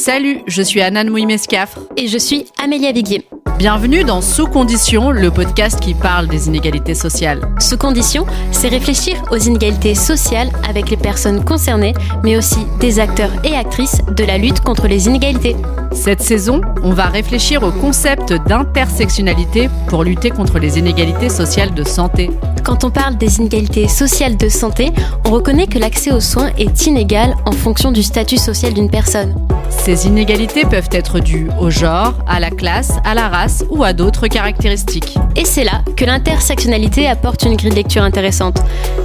Salut, je suis Anan Mouimescafre. Et je suis Amélia Viguier. Bienvenue dans Sous Conditions, le podcast qui parle des inégalités sociales. Sous Conditions, c'est réfléchir aux inégalités sociales avec les personnes concernées, mais aussi des acteurs et actrices de la lutte contre les inégalités. Cette saison, on va réfléchir au concept d'intersectionnalité pour lutter contre les inégalités sociales de santé. Quand on parle des inégalités sociales de santé, on reconnaît que l'accès aux soins est inégal en fonction du statut social d'une personne. Ces inégalités peuvent être dues au genre, à la classe, à la race ou à d'autres caractéristiques. Et c'est là que l'intersectionnalité apporte une grille de lecture intéressante.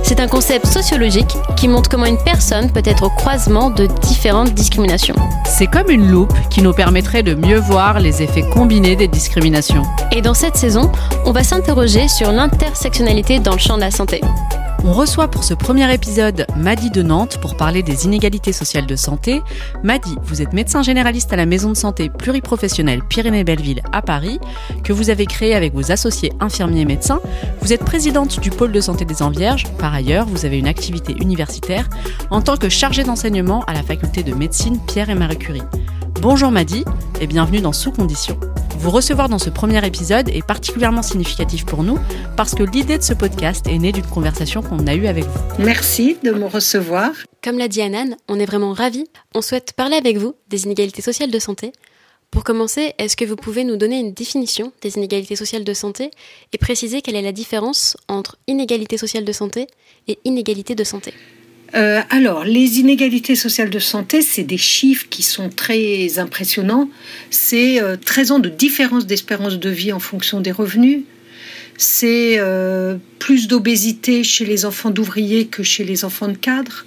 C'est un concept sociologique qui montre comment une personne peut être au croisement de différentes discriminations. C'est comme une loupe qui nous permettrait de mieux voir les effets combinés des discriminations. Et dans cette saison, on va s'interroger sur l'intersectionnalité dans le champ de la santé. On reçoit pour ce premier épisode Madi de Nantes pour parler des inégalités sociales de santé. Madi, vous êtes médecin généraliste à la maison de santé pluriprofessionnelle Pyrénées-Belleville à Paris, que vous avez créée avec vos associés infirmiers et médecins. Vous êtes présidente du pôle de santé des Envierges. Par ailleurs, vous avez une activité universitaire en tant que chargée d'enseignement à la faculté de médecine Pierre et Marie Curie. Bonjour Madi et bienvenue dans Sous Conditions. Vous recevoir dans ce premier épisode est particulièrement significatif pour nous parce que l'idée de ce podcast est née d'une conversation qu'on a eue avec vous. Merci de me recevoir. Comme l'a dit Anan, on est vraiment ravis. On souhaite parler avec vous des inégalités sociales de santé. Pour commencer, est-ce que vous pouvez nous donner une définition des inégalités sociales de santé et préciser quelle est la différence entre inégalité sociale de santé et inégalité de santé? Euh, alors, les inégalités sociales de santé, c'est des chiffres qui sont très impressionnants. C'est 13 euh, ans de différence d'espérance de vie en fonction des revenus. C'est euh, plus d'obésité chez les enfants d'ouvriers que chez les enfants de cadres.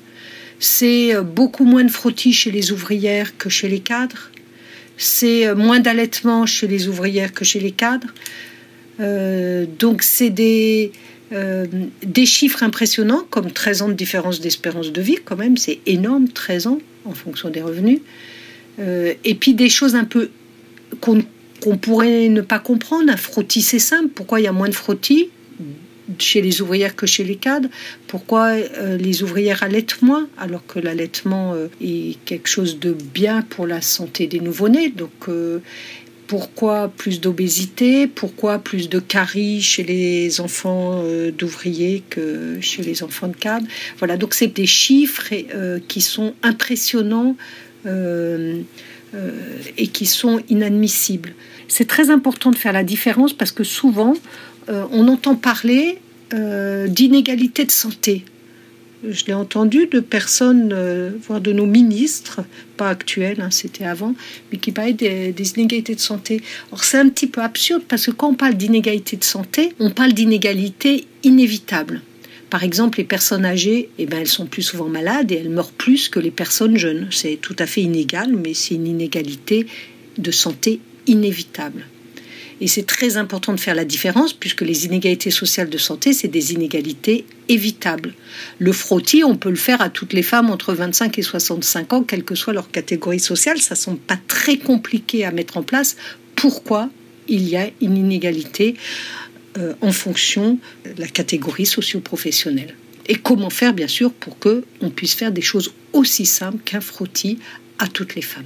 C'est beaucoup moins de frottis chez les ouvrières que chez les cadres. C'est moins d'allaitement chez les ouvrières que chez les cadres. donc, c'est des euh, des chiffres impressionnants, comme 13 ans de différence d'espérance de vie, quand même, c'est énorme, 13 ans en fonction des revenus. Euh, et puis des choses un peu qu'on pourrait ne pas comprendre. Un frottis, c'est simple. Pourquoi il y a moins de frottis chez les ouvrières que chez les cadres? Pourquoi euh, les ouvrières allaitent moins alors que l'allaitement est quelque chose de bien pour la santé des nouveau-nés? Donc pourquoi plus d'obésité Pourquoi plus de caries chez les enfants euh, d'ouvriers que chez les enfants de cadre Voilà, donc c'est des chiffres euh, qui sont impressionnants euh, et qui sont inadmissibles. C'est très important de faire la différence parce que souvent, on entend parler d'inégalité de santé je l'ai entendu de personnes, euh, voire de nos ministres, pas actuels, hein, c'était avant, mais qui parlaient des, inégalités de santé. Or, c'est un petit peu absurde parce que quand on parle d'inégalité de santé, on parle d'inégalité inévitable. Par exemple, les personnes âgées, eh ben, elles sont plus souvent malades et elles meurent plus que les personnes jeunes. C'est tout à fait inégal, mais c'est une inégalité de santé inévitable. Et c'est très important de faire la différence puisque les inégalités sociales de santé, c'est des inégalités évitables. Le frottis, on peut le faire à toutes les femmes entre 25 et 65 ans, quelle que soit leur catégorie sociale. Ça ne semble pas très compliqué à mettre en place. Pourquoi il y a une inégalité euh, en fonction de la catégorie socio-professionnelle? Et comment faire, bien sûr, pour que on puisse faire des choses aussi simples qu'un frottis à toutes les femmes?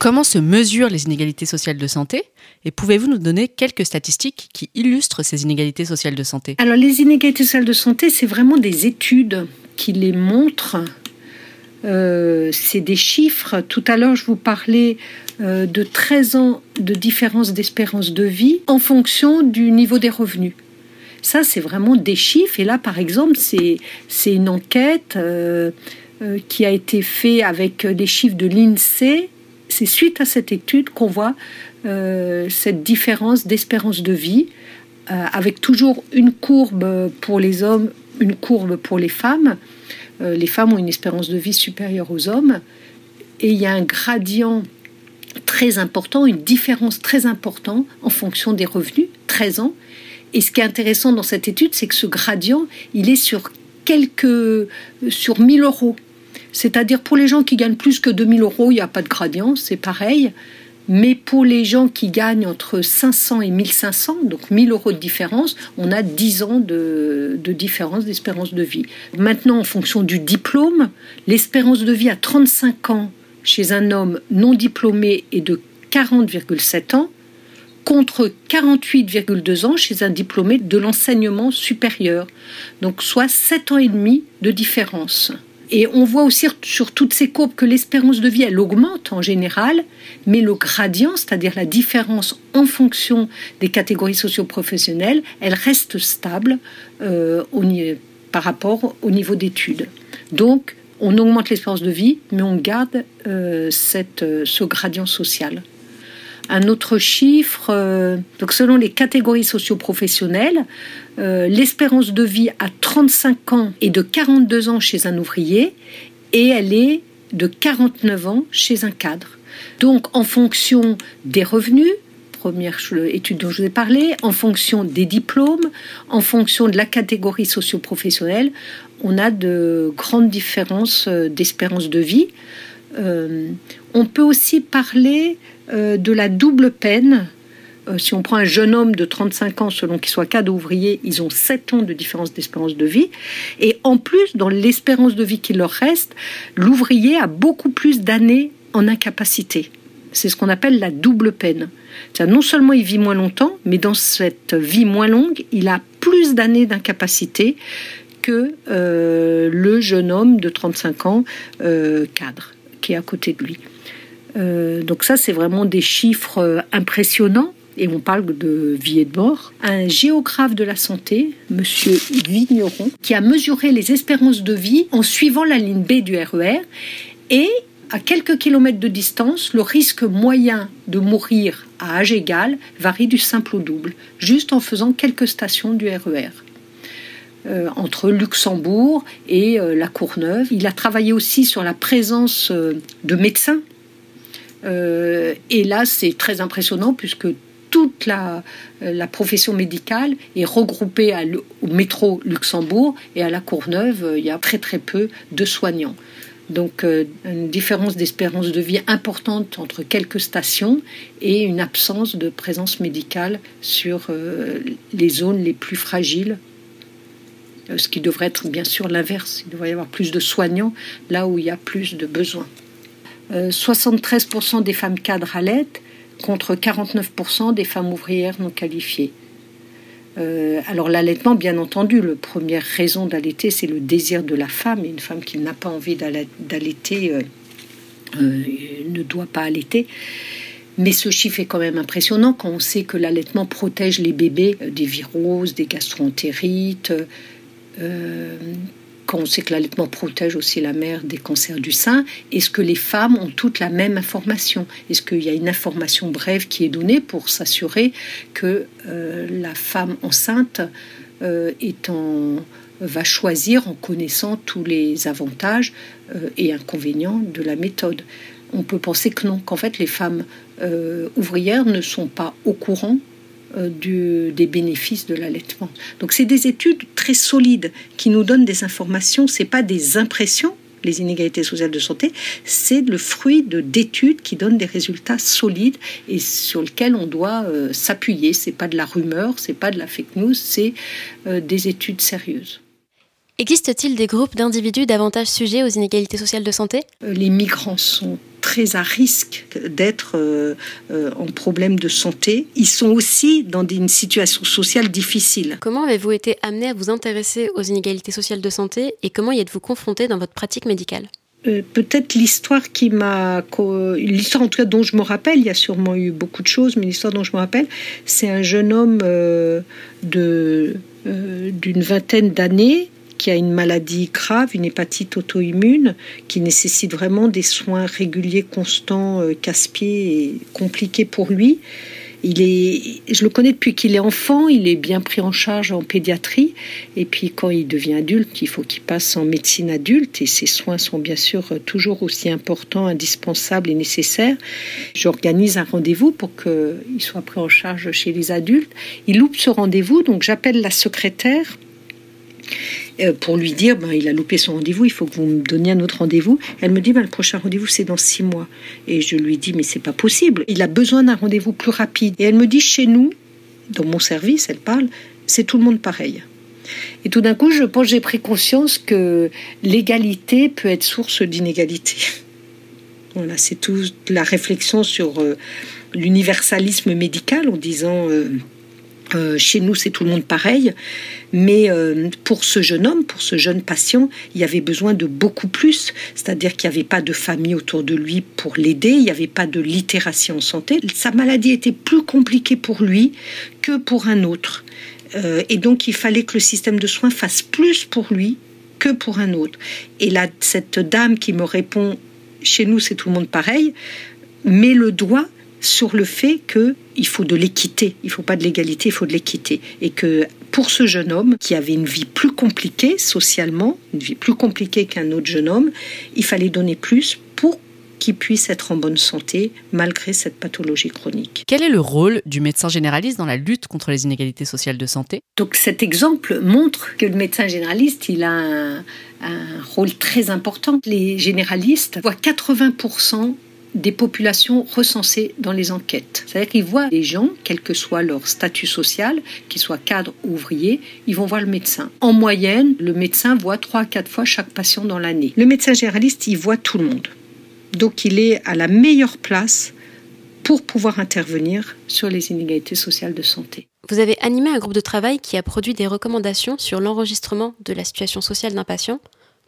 Comment se mesurent les inégalités sociales de santé Et pouvez-vous nous donner quelques statistiques qui illustrent ces inégalités sociales de santé? Alors les inégalités sociales de santé, c'est vraiment des études qui les montrent. Euh, c'est des chiffres. Tout à l'heure, je vous parlais euh, de 13 ans de différence d'espérance de vie en fonction du niveau des revenus. Ça, c'est vraiment des chiffres. Et là, par exemple, c'est une enquête euh, qui a été faite avec les chiffres de l'INSEE c'est suite à cette étude qu'on voit euh, cette différence d'espérance de vie, euh, avec toujours une courbe pour les hommes, une courbe pour les femmes. Euh, les femmes ont une espérance de vie supérieure aux hommes, et il y a un gradient très important, une différence très importante en fonction des revenus, 13 ans. Et ce qui est intéressant dans cette étude, c'est que ce gradient, il est sur quelques, sur 1000 euros. C'est-à-dire pour les gens qui gagnent plus que 2000 euros, il n'y a pas de gradient, c'est pareil. Mais pour les gens qui gagnent entre 500 et 1500, donc 1000 euros de différence, on a 10 ans de, de différence d'espérance de vie. Maintenant, en fonction du diplôme, l'espérance de vie à 35 ans chez un homme non diplômé est de 40,7 ans contre 48,2 ans chez un diplômé de l'enseignement supérieur. Donc soit 7 ans et demi de différence. Et on voit aussi sur toutes ces courbes que l'espérance de vie, elle augmente en général, mais le gradient, c'est-à-dire la différence en fonction des catégories socio-professionnelles, elle reste stable euh, par rapport au niveau d'études. Donc, on augmente l'espérance de vie, mais on garde euh, cette, euh, ce gradient social. Un autre chiffre, euh, donc selon les catégories socio-professionnelles, l'espérance de vie à 35 ans est de 42 ans chez un ouvrier et elle est de 49 ans chez un cadre. Donc en fonction des revenus, première étude dont je vous ai parlé, en fonction des diplômes, en fonction de la catégorie socio-professionnelle, on a de grandes différences euh, d'espérance de vie. Euh, on peut aussi parler euh, de la double peine. si on prend un jeune homme de 35 ans, selon qu'il soit cadre ouvrier, ils ont 7 ans de différence d'espérance de vie. Et en plus, dans l'espérance de vie qui leur reste, l'ouvrier a beaucoup plus d'années en incapacité. C'est ce qu'on appelle la double peine. Non seulement il vit moins longtemps, mais dans cette vie moins longue, il a plus d'années d'incapacité que euh, le jeune homme de 35 ans euh, cadre qui est à côté de lui. Euh, donc ça, c'est vraiment des chiffres impressionnants et on parle de vie et de mort. Un géographe de la santé, Monsieur Vigneron, qui a mesuré les espérances de vie en suivant la ligne B du RER e et à quelques kilomètres de distance, le risque moyen de mourir à âge égal varie du simple au double, juste en faisant quelques stations du RER. Euh, entre Luxembourg et euh, la Courneuve. Il a travaillé aussi sur la présence euh, de médecins. et là, c'est très impressionnant puisque toute la, profession médicale est regroupée au métro Luxembourg et à la Courneuve, il y a très très peu de soignants. Donc une différence d'espérance de vie importante entre quelques stations et une absence de présence médicale sur les zones les plus fragiles ce qui devrait être bien sûr l'inverse. Il devrait y avoir plus de soignants là où il y a plus de besoins. 73% euh, des femmes cadres allaitent contre 49% des femmes ouvrières non qualifiées. Euh, alors l'allaitement, bien entendu, la première raison d'allaiter, c'est le désir de la femme. Une femme qui n'a pas envie d'allaiter ne doit pas allaiter. Mais ce chiffre est quand même impressionnant quand on sait que l'allaitement protège les bébés des viroses, des gastroentérites, euh, quand on sait que l'allaitement protège aussi la mère des cancers du sein, est-ce que les femmes ont toutes la même information? Est-ce qu'il y a une information brève qui est donnée pour s'assurer que euh, la femme enceinte euh, va choisir en connaissant tous les avantages et inconvénients de la méthode? On peut penser que non, qu'en fait les femmes ouvrières ne sont pas au courant du, des bénéfices de l'allaitement. Donc c'est des études très solides qui nous donnent des informations, c'est pas des impressions les inégalités sociales de santé, c'est le fruit de d'études qui donnent des résultats solides et sur lesquels on doit euh, s'appuyer. C'est pas de la rumeur, c'est pas de la fake news, c'est euh, des études sérieuses. Existe-t-il des groupes d'individus davantage sujets aux inégalités sociales de santé? Les migrants sont très à risque d'être euh, euh, en problème de santé. Ils sont aussi dans une situation sociale difficile. Comment avez-vous été amené à vous intéresser aux inégalités sociales de santé et comment y êtes-vous confronté dans votre pratique médicale? Euh, peut-être l'histoire qui m'a l'histoire en tout cas dont je me rappelle il y a sûrement eu beaucoup de choses mais l'histoire dont je me rappelle c'est un jeune homme de d'une vingtaine d'années qui a une maladie grave, une hépatite auto-immune, qui nécessite vraiment des soins réguliers, constants, euh, casse-pieds et compliqués pour lui. Il est, je le connais depuis qu'il est enfant, il est bien pris en charge en pédiatrie. Et puis quand il devient adulte, il faut qu'il passe en médecine adulte. Et ses soins sont bien sûr toujours aussi importants, indispensables et nécessaires. J'organise un rendez-vous pour qu'il soit pris en charge chez les adultes. Il loupe ce rendez-vous, donc j'appelle la secrétaire euh, pour lui dire ben, il a loupé son rendez-vous, il faut que vous me donniez un autre rendez-vous. Elle me dit ben, le prochain rendez-vous c'est dans six mois. Et je lui dis mais c'est pas possible, il a besoin d'un rendez-vous plus rapide. Et elle me dit chez nous, dans mon service, elle parle, c'est tout le monde pareil. Et tout d'un coup, je pense j'ai pris conscience que l'égalité peut être source d'inégalité. Voilà, c'est toute la réflexion sur euh, l'universalisme médical en disant euh, euh, chez nous c'est tout le monde pareil, mais pour ce jeune homme, pour ce jeune patient, il y avait besoin de beaucoup plus, c'est-à-dire qu'il n'y avait pas de famille autour de lui pour l'aider, il n'y avait pas de littératie en santé, sa maladie était plus compliquée pour lui que pour un autre. et donc il fallait que le système de soins fasse plus pour lui que pour un autre. Et là, cette dame qui me répond chez nous c'est tout le monde pareil, met le doigt sur le fait qu'il faut de l'équité, il faut pas de l'égalité, il faut de l'équité. Et que pour ce jeune homme qui avait une vie plus compliquée socialement, une vie plus compliquée qu'un autre jeune homme, il fallait donner plus pour qu'il puisse être en bonne santé malgré cette pathologie chronique. Quel est le rôle du médecin généraliste dans la lutte contre les inégalités sociales de santé? Donc cet exemple montre que le médecin généraliste, il a un, un rôle très important. Les généralistes voient 80% des populations recensées dans les enquêtes. C'est-à-dire qu'ils voient les gens, quel que soit leur statut social, qu'ils soient cadres ou ouvriers, ils vont voir le médecin. En moyenne, le médecin voit 3 à 4 fois chaque patient dans l'année. Le médecin généraliste, il voit tout le monde. Donc il est à la meilleure place pour pouvoir intervenir sur les inégalités sociales de santé. Vous avez animé un groupe de travail qui a produit des recommandations sur l'enregistrement de la situation sociale d'un patient.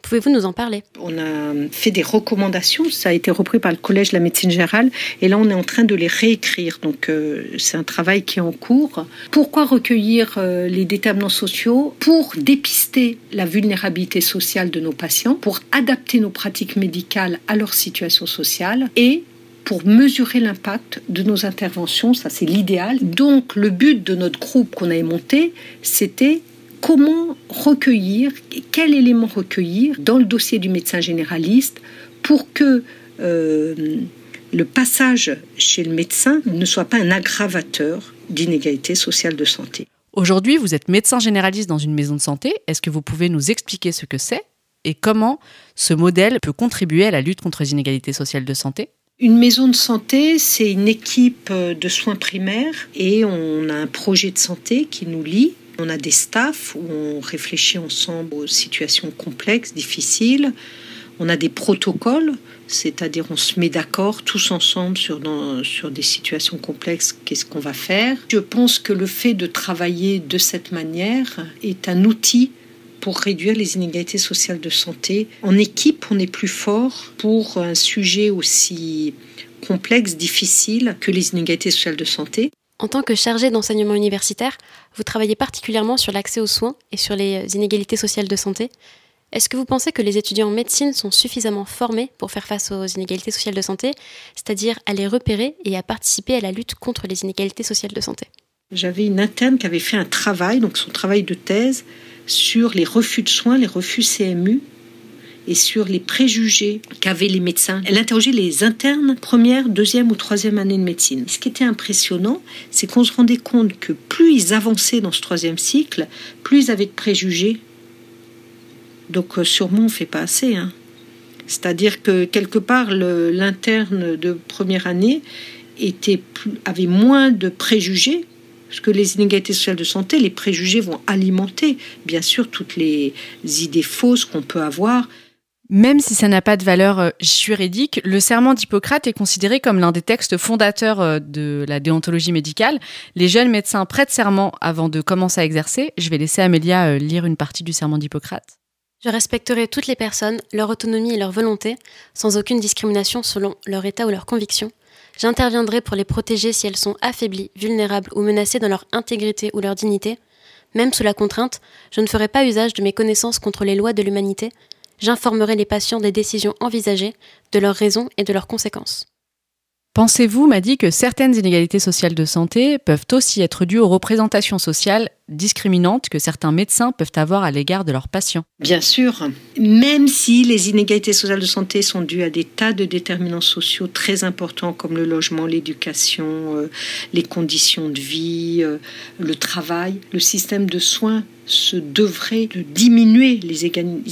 Pouvez-vous nous en parler? On a fait des recommandations, ça a été repris par le Collège de la médecine générale, et là on est en train de les réécrire. Donc euh, c'est un travail qui est en cours. Pourquoi recueillir euh, les déterminants sociaux? Pour dépister la vulnérabilité sociale de nos patients, pour adapter nos pratiques médicales à leur situation sociale et pour mesurer l'impact de nos interventions, ça c'est l'idéal. Donc le but de notre groupe qu'on avait monté, c'était comment recueillir, quel élément recueillir dans le dossier du médecin généraliste pour que euh, le passage chez le médecin ne soit pas un aggravateur d'inégalité sociale de santé? Aujourd'hui, vous êtes médecin généraliste dans une maison de santé. Est-ce que vous pouvez nous expliquer ce que c'est et comment ce modèle peut contribuer à la lutte contre les inégalités sociales de santé? Une maison de santé, c'est une équipe de soins primaires et on a un projet de santé qui nous lie. On a des staffs où on réfléchit ensemble aux situations complexes, difficiles. On a des protocoles, c'est-à-dire on se met d'accord tous ensemble sur, sur des situations complexes, qu'est-ce qu'on va faire. Je pense que le fait de travailler de cette manière est un outil pour réduire les inégalités sociales de santé. En équipe, on est plus fort pour un sujet aussi complexe, difficile que les inégalités sociales de santé. En tant que chargé d'enseignement universitaire, vous travaillez particulièrement sur l'accès aux soins et sur les inégalités sociales de santé. Est-ce que vous pensez que les étudiants en médecine sont suffisamment formés pour faire face aux inégalités sociales de santé, c'est-à-dire à les repérer et à participer à la lutte contre les inégalités sociales de santé? J'avais une interne qui avait fait un travail, donc son travail de thèse, sur les refus de soins, les refus CMU et sur les préjugés qu'avaient les médecins. Elle interrogeait les internes première, deuxième ou troisième année de médecine. Ce qui était impressionnant, c'est qu'on se rendait compte que plus ils avançaient dans ce troisième cycle, plus ils avaient de préjugés. Donc euh, sûrement on ne fait pas assez. Hein. C'est-à-dire que quelque part, l'interne de première année était avait moins de préjugés parce que les inégalités sociales de santé, les préjugés vont alimenter, bien sûr, toutes les idées fausses qu'on peut avoir. Même si ça n'a pas de valeur euh, juridique, le serment d'Hippocrate est considéré comme l'un des textes fondateurs euh, de la déontologie médicale. Les jeunes médecins prêtent serment avant de commencer à exercer. Je vais laisser Amélia euh, lire une partie du serment d'Hippocrate. Je respecterai toutes les personnes, leur autonomie et leur volonté, sans aucune discrimination selon leur état ou leur conviction, J'interviendrai pour les protéger si elles sont affaiblies, vulnérables ou menacées dans leur intégrité ou leur dignité. Même sous la contrainte, je ne ferai pas usage de mes connaissances contre les lois de l'humanité. J'informerai les patients des décisions envisagées, de leurs raisons et de leurs conséquences. Pensez-vous, m'a dit, que certaines inégalités sociales de santé peuvent aussi être dues aux représentations sociales discriminantes que certains médecins peuvent avoir à l'égard de leurs patients? Bien sûr, même si les inégalités sociales de santé sont dues à des tas de déterminants sociaux très importants comme le logement, l'éducation, euh, les conditions de vie, euh, le travail, le système de soins se devrait de diminuer les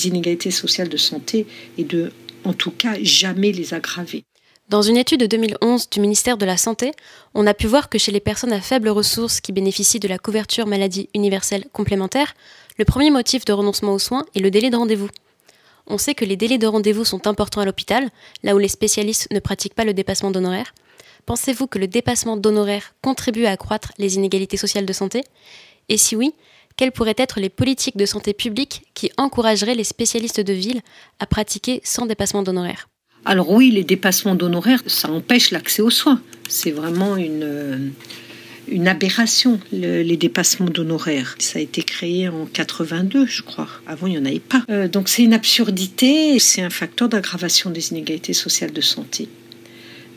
inégalités sociales de santé et de, en tout cas, jamais les aggraver. Dans une étude de 2011 du ministère de la Santé, on a pu voir que chez les personnes à faibles ressources qui bénéficient de la couverture maladie universelle complémentaire, le premier motif de renoncement aux soins est le délai de rendez-vous. On sait que les délais de rendez-vous sont importants à l'hôpital, là où les spécialistes ne pratiquent pas le dépassement d'honoraires. Pensez-vous que le dépassement d'honoraires contribue à accroître les inégalités sociales de santé? Et si oui, quelles pourraient être les politiques de santé publique qui encourageraient les spécialistes de ville à pratiquer sans dépassement d'honoraires? Alors oui, les dépassements d'honoraires, ça empêche l'accès aux soins. C'est vraiment une, euh, une aberration, les dépassements d'honoraires. Ça a été créé en 82, je crois. Avant, il n'y en avait pas. Euh, donc c'est une absurdité, c'est un facteur d'aggravation des inégalités sociales de santé.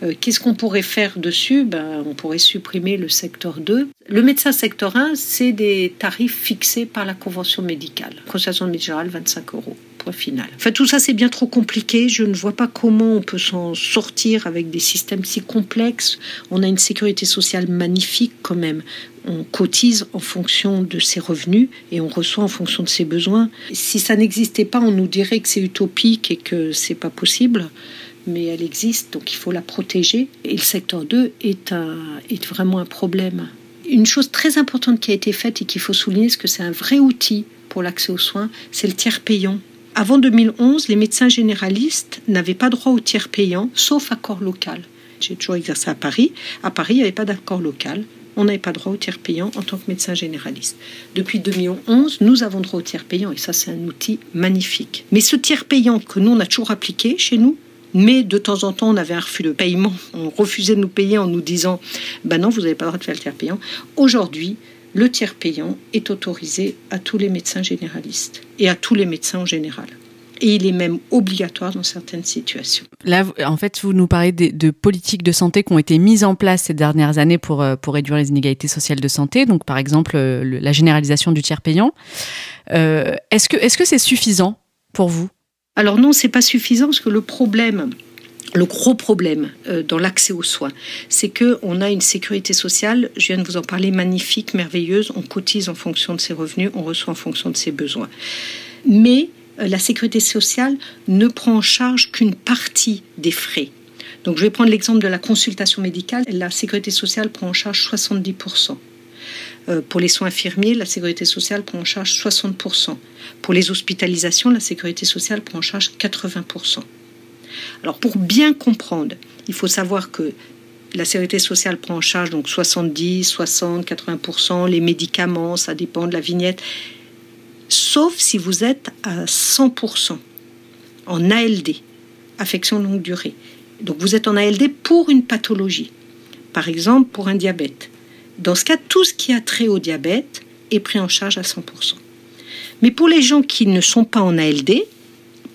Euh, qu'est-ce qu'on pourrait faire dessus? Ben, On pourrait supprimer le secteur 2. Le médecin secteur 1, c'est des tarifs fixés par la convention médicale. Consultation médicale, 25 euros. Final. Enfin, tout ça, c'est bien trop compliqué. Je ne vois pas comment on peut s'en sortir avec des systèmes si complexes. On a une sécurité sociale magnifique quand même. On cotise en fonction de ses revenus et on reçoit en fonction de ses besoins. Si ça n'existait pas, on nous dirait que c'est utopique et que c'est pas possible mais elle existe, donc il faut la protéger. Et le secteur 2 est, un, est vraiment un problème. Une chose très importante qui a été faite et qu'il faut souligner, c'est que c'est un vrai outil pour l'accès aux soins, c'est le tiers payant. Avant 2011, les médecins généralistes n'avaient pas droit au tiers payant, sauf accord local. J'ai toujours exercé à Paris. À Paris, il n'y avait pas d'accord local. On n'avait pas droit au tiers payant en tant que médecin généraliste. Depuis 2011, nous avons droit au tiers payant et ça, c'est un outil magnifique. Mais ce tiers payant que nous, on a toujours appliqué chez nous, mais de temps en temps, on avait un refus de paiement. On refusait de nous payer en nous disant Ben non, vous n'avez pas le droit de faire le tiers payant. Aujourd'hui, le tiers payant est autorisé à tous les médecins généralistes et à tous les médecins en général. Et il est même obligatoire dans certaines situations. Là, en fait, vous nous parlez de, politiques de santé qui ont été mises en place ces dernières années pour, euh, pour réduire les inégalités sociales de santé. Donc, par exemple, euh, la généralisation du tiers payant. Euh, est-ce que c'est suffisant pour vous? Alors non, c'est pas suffisant parce que le problème, le gros problème euh, dans l'accès aux soins, c'est que on a une sécurité sociale. Je viens de vous en parler, magnifique, merveilleuse. On cotise en fonction de ses revenus, on reçoit en fonction de ses besoins. Mais euh, la sécurité sociale ne prend en charge qu'une partie des frais. Donc je vais prendre l'exemple de la consultation médicale. La sécurité sociale prend en charge 70% euh, pour les soins infirmiers, la sécurité sociale prend en charge 60%. Pour les hospitalisations, la sécurité sociale prend en charge 80%. Alors pour bien comprendre, il faut savoir que la sécurité sociale prend en charge donc 70, 60, 80%, les médicaments, ça dépend de la vignette, sauf si vous êtes à 100% en ALD, affection longue durée. Donc vous êtes en ALD pour une pathologie, par exemple pour un diabète. Dans ce cas, tout ce qui a trait au diabète est pris en charge à 100%. Mais pour les gens qui ne sont pas en ALD,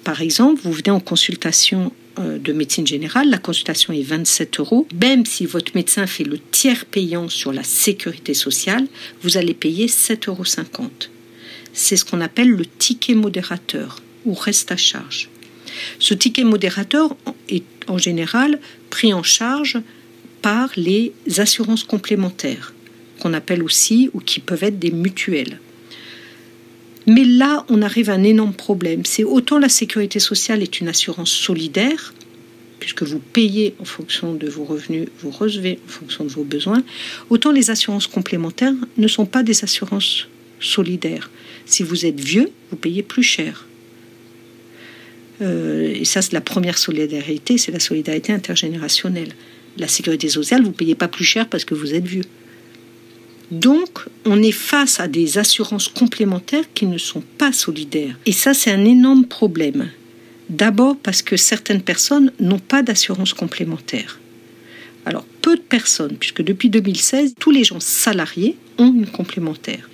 par exemple, vous venez en consultation euh, de médecine générale, la consultation est 27 euros. Même si votre médecin fait le tiers payant sur la sécurité sociale, vous allez payer 7,50 euros. C'est ce qu'on appelle le ticket modérateur ou reste à charge. Ce ticket modérateur est en général pris en charge par les assurances complémentaires, qu'on appelle aussi ou qui peuvent être des mutuelles. Mais là, on arrive à un énorme problème. C'est autant la sécurité sociale est une assurance solidaire, puisque vous payez en fonction de vos revenus, vous recevez en fonction de vos besoins, autant les assurances complémentaires ne sont pas des assurances solidaires. Si vous êtes vieux, vous payez plus cher. Euh, et ça, c'est la première solidarité, c'est la solidarité intergénérationnelle la sécurité sociale, vous ne payez pas plus cher parce que vous êtes vieux. Donc, on est face à des assurances complémentaires qui ne sont pas solidaires. Et ça, c'est un énorme problème. D'abord parce que certaines personnes n'ont pas d'assurance complémentaire. Alors, peu de personnes, puisque depuis 2016, tous les gens salariés ont une complémentaire.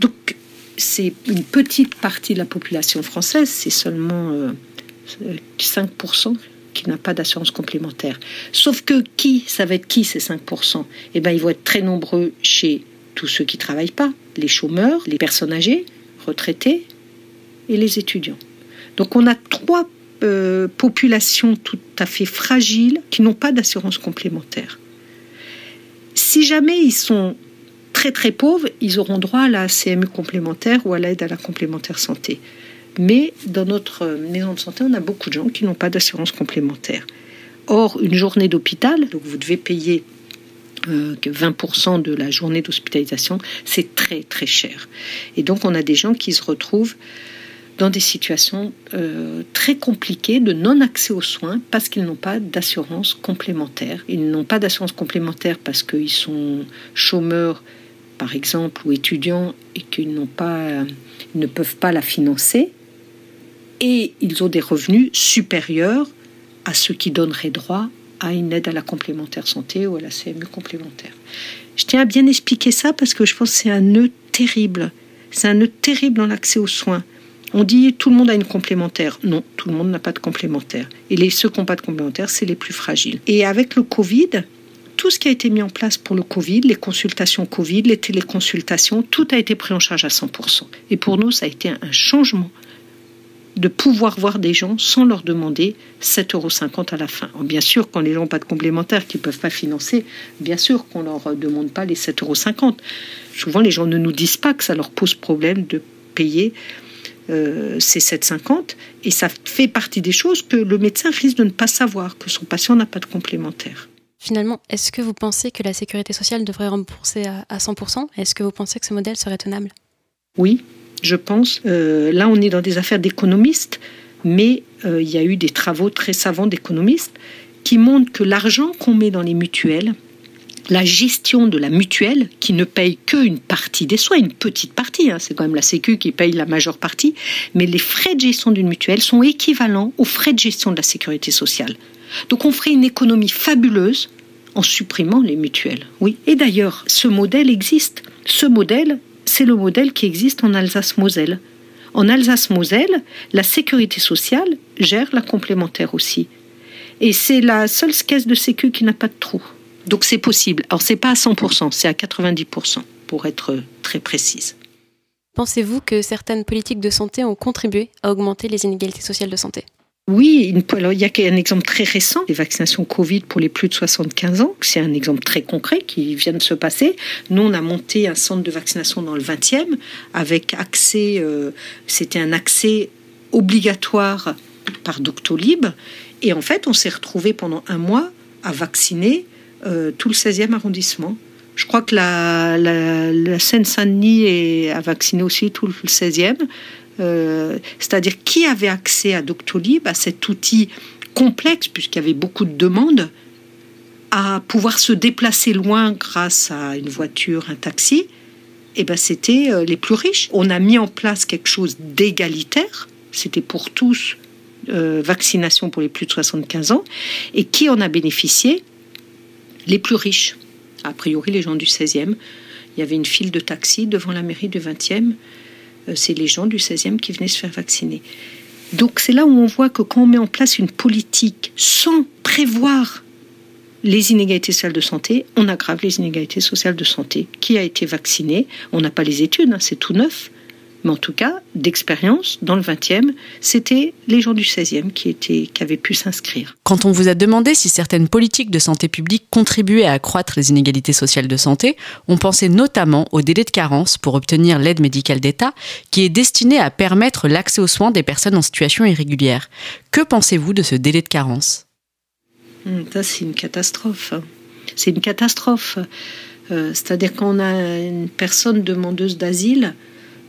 Donc, c'est une petite partie de la population française, c'est seulement 5% euh, qui n'a pas d'assurance complémentaire. Sauf que qui, ça va être qui ces 5% Eh bien, ils vont être très nombreux chez tous ceux qui ne travaillent pas, les chômeurs, les personnes âgées, retraités et les étudiants. Donc on a trois euh, populations tout à fait fragiles qui n'ont pas d'assurance complémentaire. Si jamais ils sont très très pauvres, ils auront droit à la CMU complémentaire ou à l'aide à la complémentaire santé. Mais dans notre maison de santé, on a beaucoup de gens qui n'ont pas d'assurance complémentaire. Or, une journée d'hôpital, donc vous devez payer 20% euh, de la journée d'hospitalisation, c'est très très cher. Et donc on a des gens qui se retrouvent dans des situations euh, très compliquées de non-accès aux soins parce qu'ils n'ont pas d'assurance complémentaire. Ils n'ont pas d'assurance complémentaire parce qu'ils sont chômeurs, par exemple, ou étudiants et qu'ils n'ont pas, ils ne peuvent pas la financer. Et ils ont des revenus supérieurs à ceux qui donneraient droit à une aide à la complémentaire santé ou à la CMU complémentaire. Je tiens à bien expliquer ça parce que je pense que c'est un nœud terrible. C'est un nœud terrible dans l'accès aux soins. On dit tout le monde a une complémentaire. Non, tout le monde n'a pas de complémentaire. Et les, ceux qui n'ont pas de complémentaire, c'est les plus fragiles. Et avec le Covid, tout ce qui a été mis en place pour le Covid, les consultations Covid, les téléconsultations, tout a été pris en charge à 100%. Et pour nous, ça a été un changement de pouvoir voir des gens sans leur demander 7,50 euros à la fin. Bien sûr, quand les gens n'ont pas de complémentaire, qu'ils ne peuvent pas financer, bien sûr qu'on ne leur demande pas les 7,50 euros. Souvent, les gens ne nous disent pas que ça leur pose problème de payer euh, ces 7,50 et ça fait partie des choses que le médecin risque de ne pas savoir, que son patient n'a pas de complémentaire. Finalement, est-ce que vous pensez que la sécurité sociale devrait rembourser à 100% Est-ce que vous pensez que ce modèle serait tenable? Oui, je pense. Euh, là, on est dans des affaires d'économistes, mais euh, il y a eu des travaux très savants d'économistes qui montrent que l'argent qu'on met dans les mutuelles, la gestion de la mutuelle, qui ne paye qu'une partie des soins, une petite partie, hein, c'est quand même la Sécu qui paye la majeure partie, mais les frais de gestion d'une mutuelle sont équivalents aux frais de gestion de la sécurité sociale. Donc on ferait une économie fabuleuse en supprimant les mutuelles. Oui. Et d'ailleurs, ce modèle existe. Ce modèle, c'est le modèle qui existe en Alsace-Moselle. En Alsace-Moselle, la sécurité sociale gère la complémentaire aussi. Et c'est la seule caisse de sécu qui n'a pas de trou. Donc c'est possible. Alors c'est pas à 100%, c'est à 90% pour être très précise. Pensez-vous que certaines politiques de santé ont contribué à augmenter les inégalités sociales de santé? Oui, il y a un exemple très récent, les vaccinations Covid pour les plus de 75 ans. C'est un exemple très concret qui vient de se passer. Nous, on a monté un centre de vaccination dans le 20e avec accès, euh, c'était un accès obligatoire par Doctolib. Et en fait, on s'est retrouvé pendant un mois à vacciner euh, tout le 16e arrondissement. Je crois que la, la Seine-Saint-Denis a vacciné aussi tout le 16e. Euh, c'est-à-dire qui avait accès à Doctolib, à cet outil complexe, puisqu'il y avait beaucoup de demandes, à pouvoir se déplacer loin grâce à une voiture, un taxi, eh ben c'était euh, les plus riches. On a mis en place quelque chose d'égalitaire, c'était pour tous, euh, vaccination pour les plus de 75 ans, et qui en a bénéficié? Les plus riches, a priori les gens du 16e. Il y avait une file de taxis devant la mairie du 20e euh, c'est les gens du 16e qui venaient se faire vacciner. Donc c'est là où on voit que quand on met en place une politique sans prévoir les inégalités sociales de santé, on aggrave les inégalités sociales de santé. Qui a été vacciné? On n'a pas les études, hein, c'est tout neuf. Mais en tout cas, d'expérience, dans le 20e, c'était les gens du 16e qui, étaient, qui avaient pu s'inscrire. Quand on vous a demandé si certaines politiques de santé publique contribuaient à accroître les inégalités sociales de santé, on pensait notamment au délai de carence pour obtenir l'aide médicale d'État, qui est destiné à permettre l'accès aux soins des personnes en situation irrégulière. Que pensez-vous de ce délai de carence? Hum, Ça, c'est une catastrophe. C'est une catastrophe. Euh, c'est-à-dire qu'on a une personne demandeuse d'asile,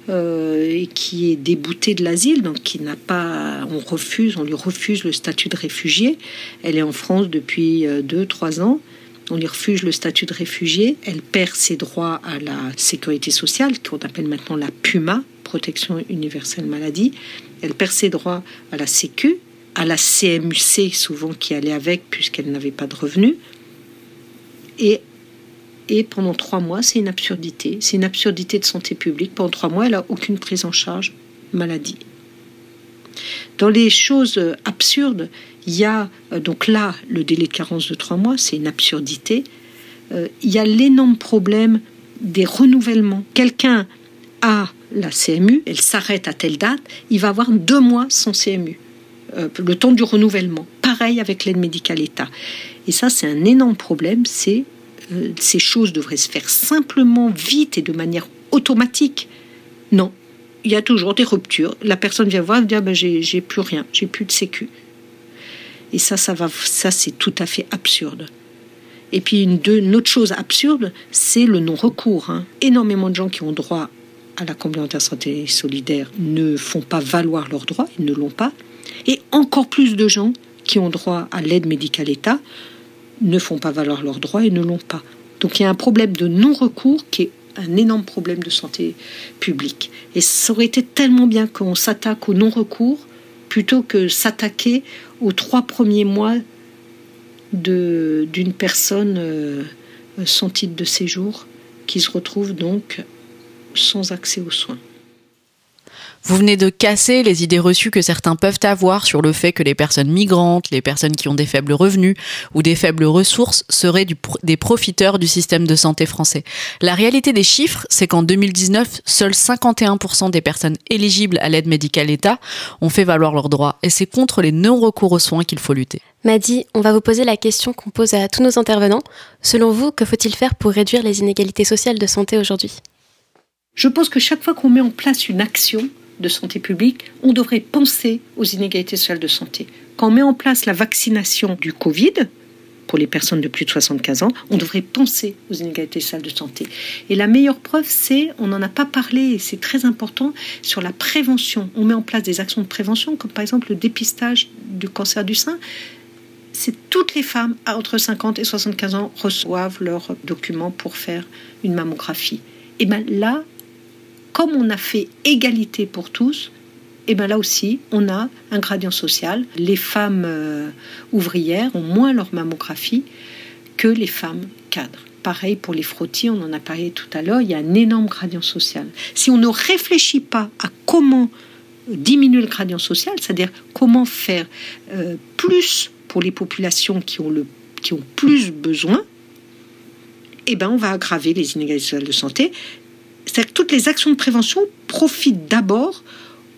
et qui est débouté de l'asile, donc qui n'a pas, on refuse, on lui refuse le statut de réfugié. Elle est en France depuis 2-3 euh, ans. On lui refuse le statut de réfugié. Elle perd ses droits à la sécurité sociale, qu'on appelle maintenant la PUMA, protection universelle maladie. Elle perd ses droits à la Sécu, à la CMUC, souvent qui allait avec, puisqu'elle n'avait pas de revenus. Et et pendant trois mois, c'est une absurdité. C'est une absurdité de santé publique. Pendant trois mois, elle n'a aucune prise en charge maladie. Dans les choses absurdes, il y a euh, donc là le délai de carence de trois mois, c'est une absurdité. Euh, il y a l'énorme problème des renouvellements. Quelqu'un a la CMU, elle s'arrête à telle date, il va avoir deux mois sans CMU, euh, le temps du renouvellement. Pareil avec l'aide médicale État. Et ça, c'est un énorme problème, c'est euh, ces choses devraient se faire simplement, vite et de manière automatique. Non, il y a toujours des ruptures. La personne vient voir et dit ah ben, j'ai plus rien, j'ai plus de sécu. Et ça, ça va, ça c'est tout à fait absurde. Et puis une, autre chose absurde, c'est le non-recours. Hein. Énormément de gens qui ont droit à la complémentaire santé solidaire ne font pas valoir leurs droits, ils ne l'ont pas. Et encore plus de gens qui ont droit à l'aide médicale État ne font pas valoir leurs droits et ne l'ont pas. Donc il y a un problème de non-recours qui est un énorme problème de santé publique. Et ça aurait été tellement bien qu'on s'attaque au non-recours plutôt que s'attaquer aux trois premiers mois d'une personne euh, sans titre de séjour qui se retrouve donc sans accès aux soins. Vous venez de casser les idées reçues que certains peuvent avoir sur le fait que les personnes migrantes, les personnes qui ont des faibles revenus ou des faibles ressources seraient des profiteurs du système de santé français. La réalité des chiffres, c'est qu'en 2019, seuls 51% des personnes éligibles à l'aide médicale État ont fait valoir leurs droits et c'est contre les non-recours aux soins qu'il faut lutter. Madi, on va vous poser la question qu'on pose à tous nos intervenants. Selon vous, que faut-il faire pour réduire les inégalités sociales de santé aujourd'hui? Je pense que chaque fois qu'on met en place une action, de santé publique, on devrait penser aux inégalités sociales de santé. Quand on met en place la vaccination du Covid, pour les personnes de plus de 75 ans, on devrait penser aux inégalités sociales de santé. Et la meilleure preuve, c'est, on n'en a pas parlé, et c'est très important, sur la prévention. On met en place des actions de prévention, comme par exemple le dépistage du cancer du sein. C'est toutes les femmes entre 50 et 75 ans reçoivent leurs documents pour faire une mammographie. Et bien là, comme on a fait égalité pour tous, et eh bien là aussi, on a un gradient social. Les femmes euh, ouvrières ont moins leur mammographie que les femmes cadres. Pareil pour les frottis, on en a parlé tout à l'heure, il y a un énorme gradient social. Si on ne réfléchit pas à comment diminuer le gradient social, c'est-à-dire comment faire euh, plus pour les populations qui ont, le, plus besoin, eh ben on va aggraver les inégalités de santé c'est-à-dire que toutes les actions de prévention profitent d'abord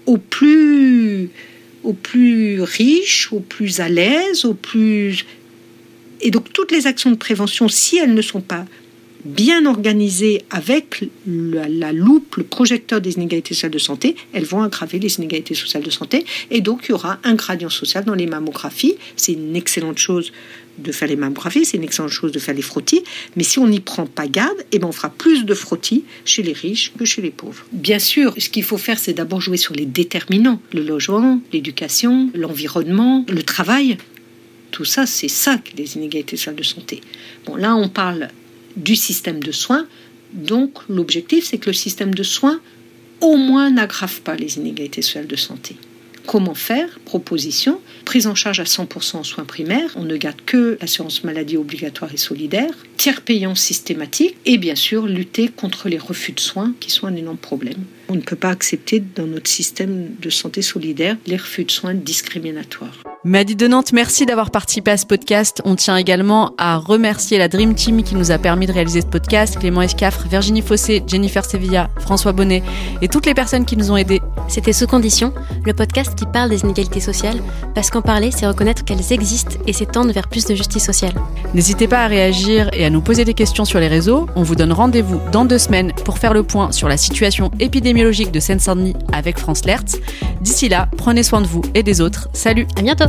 aux plus, riches, aux plus à l'aise, aux plus... Et donc toutes les actions de prévention, si elles ne sont pas bien organisées avec la, loupe, le projecteur des inégalités sociales de santé, elles vont aggraver les inégalités sociales de santé. Et donc, il y aura un gradient social dans les mammographies. C'est une excellente chose de faire les mammographies, c'est une excellente chose de faire les frottis, mais si on n'y prend pas garde, eh ben on fera plus de frottis chez les riches que chez les pauvres. Bien sûr, ce qu'il faut faire, c'est d'abord jouer sur les déterminants, le logement, l'éducation, l'environnement, le travail. Tout ça, c'est ça les inégalités sociales de santé. Bon, là, on parle du système de soins, donc l'objectif, c'est que le système de soins, au moins, n'aggrave pas les inégalités sociales de santé. Comment faire? Proposition. Prise en charge à 100% en soins primaires. On ne garde que l'assurance maladie obligatoire et solidaire. Tiers payant systématique. Et bien sûr, lutter contre les refus de soins qui sont un énorme problème. On ne peut pas accepter dans notre système de santé solidaire les refus de soins discriminatoires. Maddy de Nantes, merci d'avoir participé à ce podcast. On tient également à remercier la Dream Team qui nous a permis de réaliser ce podcast, Clément Escafre, Virginie Fossé, Jennifer Sevilla, François Bonnet et toutes les personnes qui nous ont aidés. C'était Sous Condition, le podcast qui parle des inégalités sociales, parce qu'en parler, c'est reconnaître qu'elles existent et s'étendre vers plus de justice sociale. N'hésitez pas à réagir et à nous poser des questions sur les réseaux. On vous donne rendez-vous dans deux semaines pour faire le point sur la situation de Seine-Saint-Denis avec France Lertz. D'ici là, prenez soin de vous et des autres. Salut À bientôt